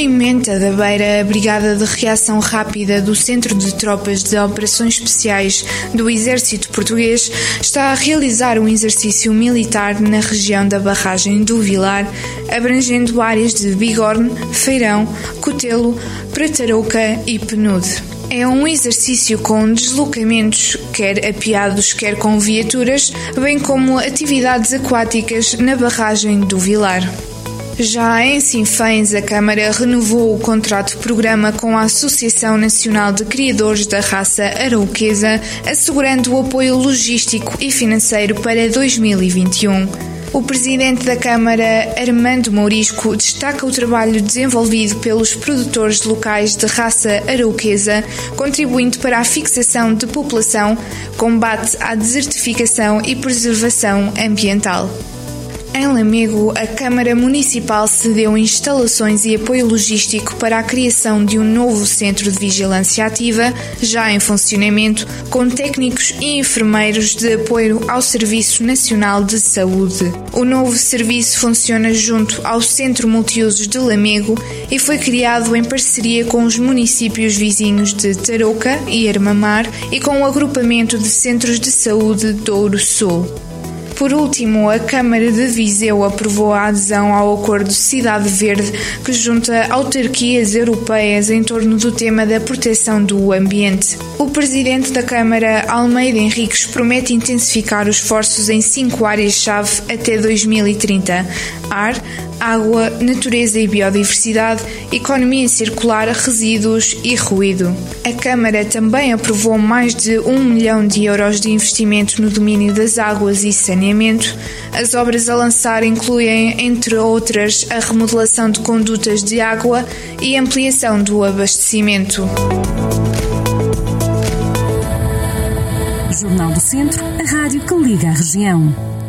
Em Moimenta da Beira, a Brigada de Reação Rápida do Centro de Tropas de Operações Especiais do Exército Português está a realizar um exercício militar na região da barragem do Vilar, abrangendo áreas de Bigorne, Feirão, Cotelo, Pratarouca e Penude. É um exercício com deslocamentos, quer apiados, quer com viaturas, bem como atividades aquáticas na barragem do Vilar. Já em Sinfãs, a Câmara renovou o contrato programa com a Associação Nacional de Criadores da Raça Arauquesa, assegurando o apoio logístico e financeiro para 2021. O presidente da Câmara, Armando Mourisco, destaca o trabalho desenvolvido pelos produtores locais de raça arauquesa, contribuindo para a fixação de população, combate à desertificação e preservação ambiental. Em Lamego, a Câmara Municipal cedeu instalações e apoio logístico para a criação de um novo centro de vigilância ativa, já em funcionamento, com técnicos e enfermeiros de apoio ao Serviço Nacional de Saúde. O novo serviço funciona junto ao Centro Multiusos de Lamego e foi criado em parceria com os municípios vizinhos de Tarouca e Armamar e com o agrupamento de centros de saúde Douro Sul. Por último, a Câmara de Viseu aprovou a adesão ao Acordo Cidade Verde, que junta autarquias europeias em torno do tema da proteção do ambiente. O presidente da Câmara, Almeida Henriques, promete intensificar os esforços em cinco áreas-chave até 2030: ar, água, natureza e biodiversidade, economia circular, resíduos e ruído. A Câmara também aprovou mais de um milhão de euros de investimento no domínio das águas e saneamento. As obras a lançar incluem, entre outras, a remodelação de condutas de água e ampliação do abastecimento. Jornal do Centro, a rádio que liga a região.